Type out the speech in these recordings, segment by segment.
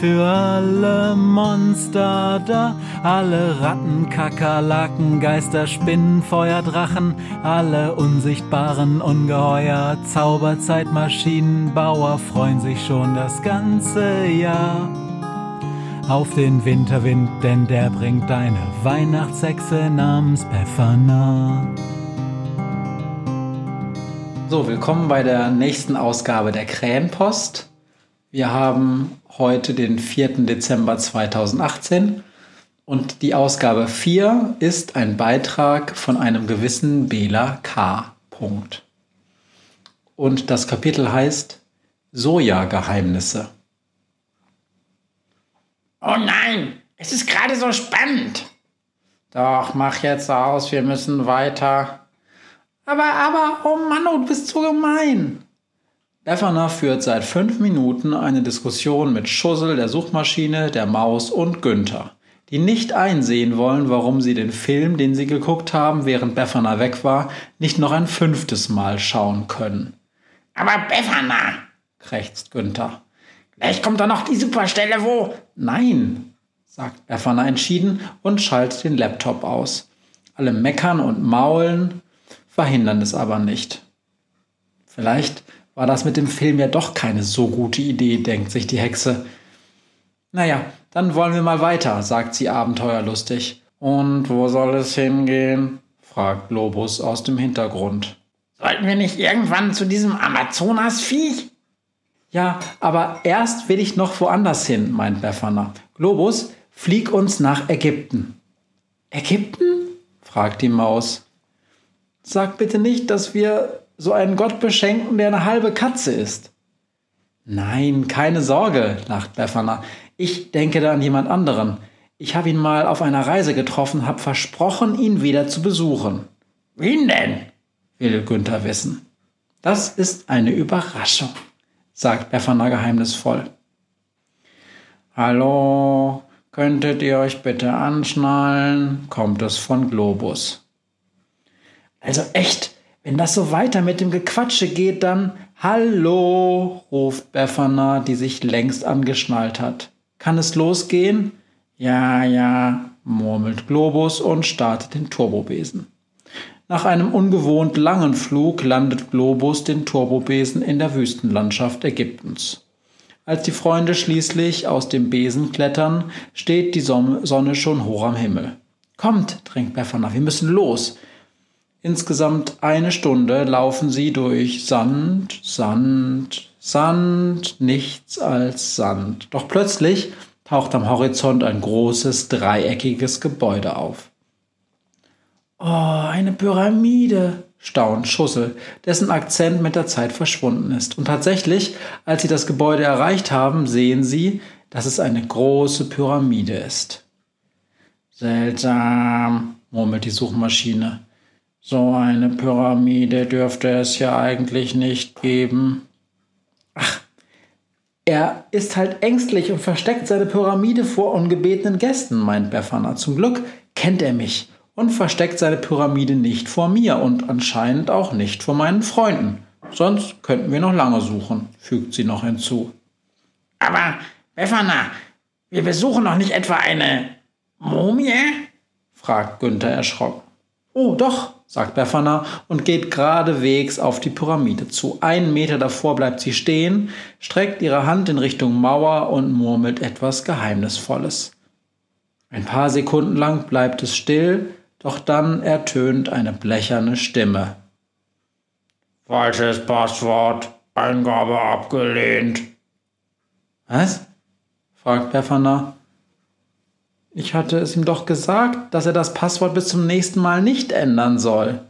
für alle Monster da, alle Ratten, Kakerlaken, Geister, Spinnen, Feuer, Drachen, alle unsichtbaren Ungeheuer, Zauberzeitmaschinenbauer freuen sich schon das ganze Jahr auf den Winterwind, denn der bringt deine Weihnachtshexe namens Befana. So, willkommen bei der nächsten Ausgabe der Krähenpost. Wir haben heute den 4. Dezember 2018 und die Ausgabe 4 ist ein Beitrag von einem gewissen Bela K. Punkt. Und das Kapitel heißt Soja-Geheimnisse. Oh nein, es ist gerade so spannend. Doch, mach jetzt aus, wir müssen weiter. Aber, aber, oh Mann, oh, du bist so gemein. Befana führt seit fünf Minuten eine Diskussion mit Schussel, der Suchmaschine, der Maus und Günther, die nicht einsehen wollen, warum sie den Film, den sie geguckt haben, während Befana weg war, nicht noch ein fünftes Mal schauen können. Aber Befana, krächzt Günther. Gleich kommt da noch die Superstelle, wo. Nein, sagt Befana entschieden und schaltet den Laptop aus. Alle meckern und maulen, verhindern es aber nicht. Vielleicht war das mit dem Film ja doch keine so gute Idee, denkt sich die Hexe. Naja, dann wollen wir mal weiter, sagt sie abenteuerlustig. Und wo soll es hingehen? fragt Globus aus dem Hintergrund. Sollten wir nicht irgendwann zu diesem Amazonasviech? Ja, aber erst will ich noch woanders hin, meint Befana. Globus, flieg uns nach Ägypten. Ägypten? fragt die Maus. Sag bitte nicht, dass wir so einen Gott beschenken, der eine halbe Katze ist. Nein, keine Sorge, lacht Befana. Ich denke da an jemand anderen. Ich habe ihn mal auf einer Reise getroffen, habe versprochen, ihn wieder zu besuchen. Wen denn? will Günther wissen. Das ist eine Überraschung, sagt Befana geheimnisvoll. Hallo, könntet ihr euch bitte anschnallen? kommt es von Globus. Also echt, wenn das so weiter mit dem Gequatsche geht, dann Hallo, ruft Befana, die sich längst angeschnallt hat. Kann es losgehen? Ja, ja, murmelt Globus und startet den Turbobesen. Nach einem ungewohnt langen Flug landet Globus den Turbobesen in der Wüstenlandschaft Ägyptens. Als die Freunde schließlich aus dem Besen klettern, steht die Sonne schon hoch am Himmel. Kommt, drängt Befana, wir müssen los. Insgesamt eine Stunde laufen sie durch Sand, Sand, Sand, nichts als Sand. Doch plötzlich taucht am Horizont ein großes, dreieckiges Gebäude auf. Oh, eine Pyramide, staunt Schussel, dessen Akzent mit der Zeit verschwunden ist. Und tatsächlich, als sie das Gebäude erreicht haben, sehen sie, dass es eine große Pyramide ist. Seltsam, murmelt die Suchmaschine. So eine Pyramide dürfte es ja eigentlich nicht geben. Ach, er ist halt ängstlich und versteckt seine Pyramide vor ungebetenen Gästen, meint Befana. Zum Glück kennt er mich und versteckt seine Pyramide nicht vor mir und anscheinend auch nicht vor meinen Freunden. Sonst könnten wir noch lange suchen, fügt sie noch hinzu. Aber, Befana, wir besuchen doch nicht etwa eine Mumie? fragt Günther erschrocken. Oh, doch, sagt Befana und geht geradewegs auf die Pyramide zu. Einen Meter davor bleibt sie stehen, streckt ihre Hand in Richtung Mauer und murmelt etwas Geheimnisvolles. Ein paar Sekunden lang bleibt es still, doch dann ertönt eine blecherne Stimme. Falsches Passwort, Eingabe abgelehnt. Was? fragt Befana. Ich hatte es ihm doch gesagt, dass er das Passwort bis zum nächsten Mal nicht ändern soll.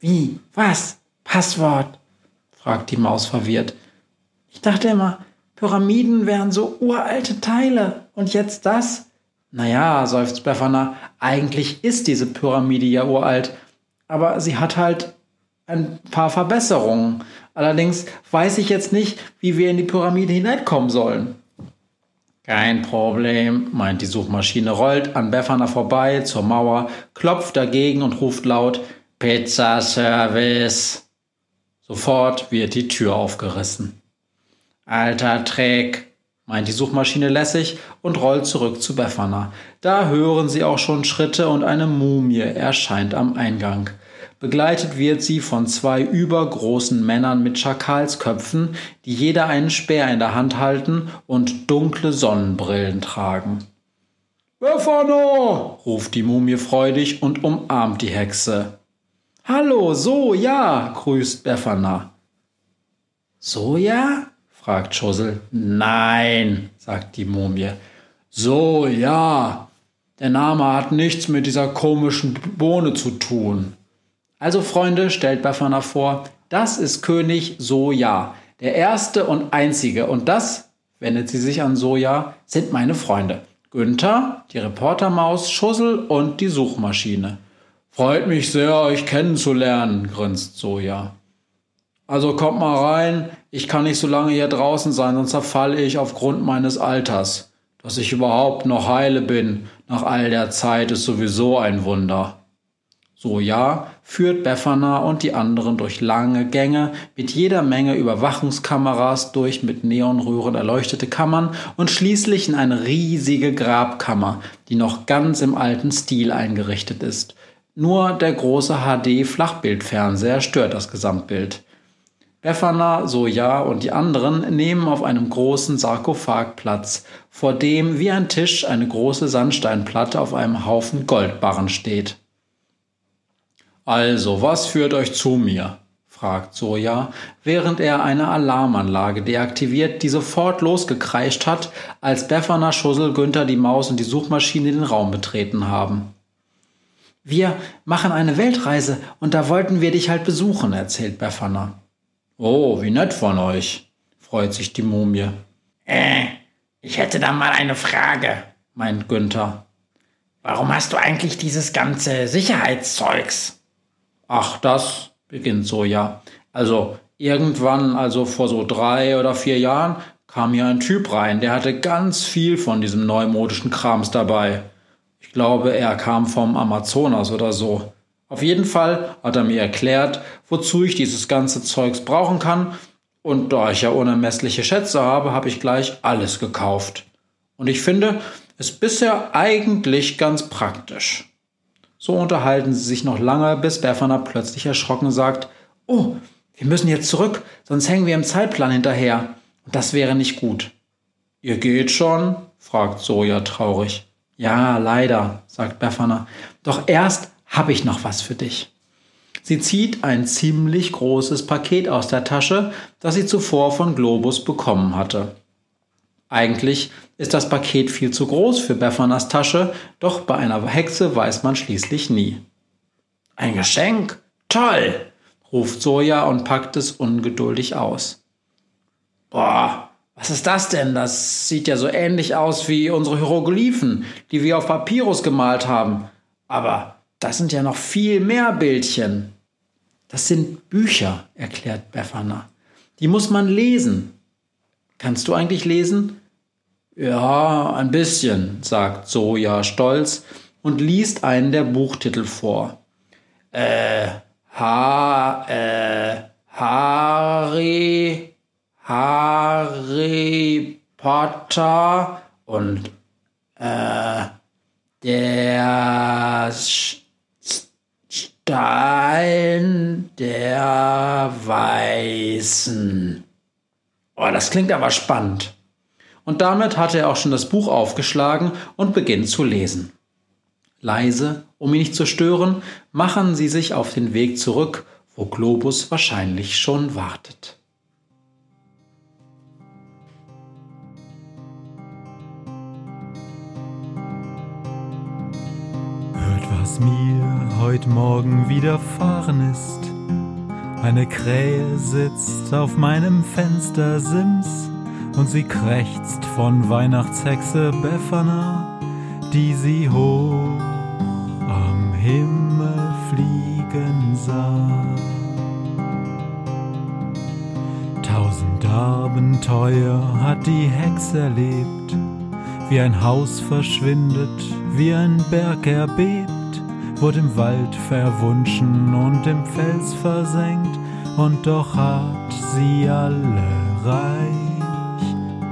Wie? Was? Passwort? fragt die Maus verwirrt. Ich dachte immer, Pyramiden wären so uralte Teile. Und jetzt das? Naja, seufzt Befana, eigentlich ist diese Pyramide ja uralt, aber sie hat halt ein paar Verbesserungen. Allerdings weiß ich jetzt nicht, wie wir in die Pyramide hineinkommen sollen. Kein Problem, meint die Suchmaschine, rollt an Befana vorbei zur Mauer, klopft dagegen und ruft laut Pizza Service. Sofort wird die Tür aufgerissen. Alter Trick, meint die Suchmaschine lässig und rollt zurück zu Befana. Da hören sie auch schon Schritte und eine Mumie erscheint am Eingang. Begleitet wird sie von zwei übergroßen Männern mit Schakalsköpfen, die jeder einen Speer in der Hand halten und dunkle Sonnenbrillen tragen. Befana! ruft die Mumie freudig und umarmt die Hexe. Hallo, so ja, grüßt Befana. So ja? fragt Schussel. Nein, sagt die Mumie. So, ja. Der Name hat nichts mit dieser komischen Bohne zu tun. Also, Freunde, stellt Befana vor, das ist König Soja, der erste und einzige. Und das, wendet sie sich an Soja, sind meine Freunde. Günther, die Reportermaus, Schussel und die Suchmaschine. Freut mich sehr, euch kennenzulernen, grinst Soja. Also kommt mal rein, ich kann nicht so lange hier draußen sein, sonst zerfalle ich aufgrund meines Alters. Dass ich überhaupt noch heile bin, nach all der Zeit, ist sowieso ein Wunder. So ja, führt Befana und die anderen durch lange Gänge mit jeder Menge Überwachungskameras durch mit Neonröhren erleuchtete Kammern und schließlich in eine riesige Grabkammer, die noch ganz im alten Stil eingerichtet ist. Nur der große HD-Flachbildfernseher stört das Gesamtbild. Befana, Soja und die anderen nehmen auf einem großen Sarkophag Platz, vor dem wie ein Tisch eine große Sandsteinplatte auf einem Haufen Goldbarren steht. Also, was führt euch zu mir? fragt Soja, während er eine Alarmanlage deaktiviert, die sofort losgekreischt hat, als Befana, Schussel, Günther, die Maus und die Suchmaschine den Raum betreten haben. Wir machen eine Weltreise und da wollten wir dich halt besuchen, erzählt Befana. Oh, wie nett von euch, freut sich die Mumie. Äh, ich hätte da mal eine Frage, meint Günther. Warum hast du eigentlich dieses ganze Sicherheitszeugs? Ach, das, beginnt Soja. Also, irgendwann, also vor so drei oder vier Jahren, kam hier ein Typ rein, der hatte ganz viel von diesem neumodischen Krams dabei. Ich glaube, er kam vom Amazonas oder so. Auf jeden Fall hat er mir erklärt, wozu ich dieses ganze Zeugs brauchen kann, und da ich ja unermessliche Schätze habe, habe ich gleich alles gekauft. Und ich finde es bisher eigentlich ganz praktisch. So unterhalten sie sich noch lange, bis Befana plötzlich erschrocken sagt, Oh, wir müssen jetzt zurück, sonst hängen wir im Zeitplan hinterher. Und das wäre nicht gut. Ihr geht schon? fragt Soja traurig. Ja, leider, sagt Befana. Doch erst habe ich noch was für dich. Sie zieht ein ziemlich großes Paket aus der Tasche, das sie zuvor von Globus bekommen hatte. Eigentlich ist das Paket viel zu groß für Befanas Tasche, doch bei einer Hexe weiß man schließlich nie. Ein Geschenk? Toll! ruft Soja und packt es ungeduldig aus. Boah, was ist das denn? Das sieht ja so ähnlich aus wie unsere Hieroglyphen, die wir auf Papyrus gemalt haben. Aber das sind ja noch viel mehr Bildchen. Das sind Bücher, erklärt Befana. Die muss man lesen. Kannst du eigentlich lesen? Ja, ein bisschen, sagt Soja stolz und liest einen der Buchtitel vor. Äh, ha, äh, Harry, Harry Potter und äh, der Stein der Weißen. Oh, das klingt aber spannend und damit hatte er auch schon das Buch aufgeschlagen und beginnt zu lesen. Leise, um ihn nicht zu stören, machen sie sich auf den Weg zurück, wo Globus wahrscheinlich schon wartet. Hört, was mir heute Morgen widerfahren ist. Eine Krähe sitzt auf meinem Fenstersims und sie krächzt von Weihnachtshexe Befana, die sie hoch am Himmel fliegen sah. Tausend Abenteuer hat die Hexe erlebt, wie ein Haus verschwindet, wie ein Berg erbebt, wurde im Wald verwunschen und im Fels versenkt, und doch hat sie alle reich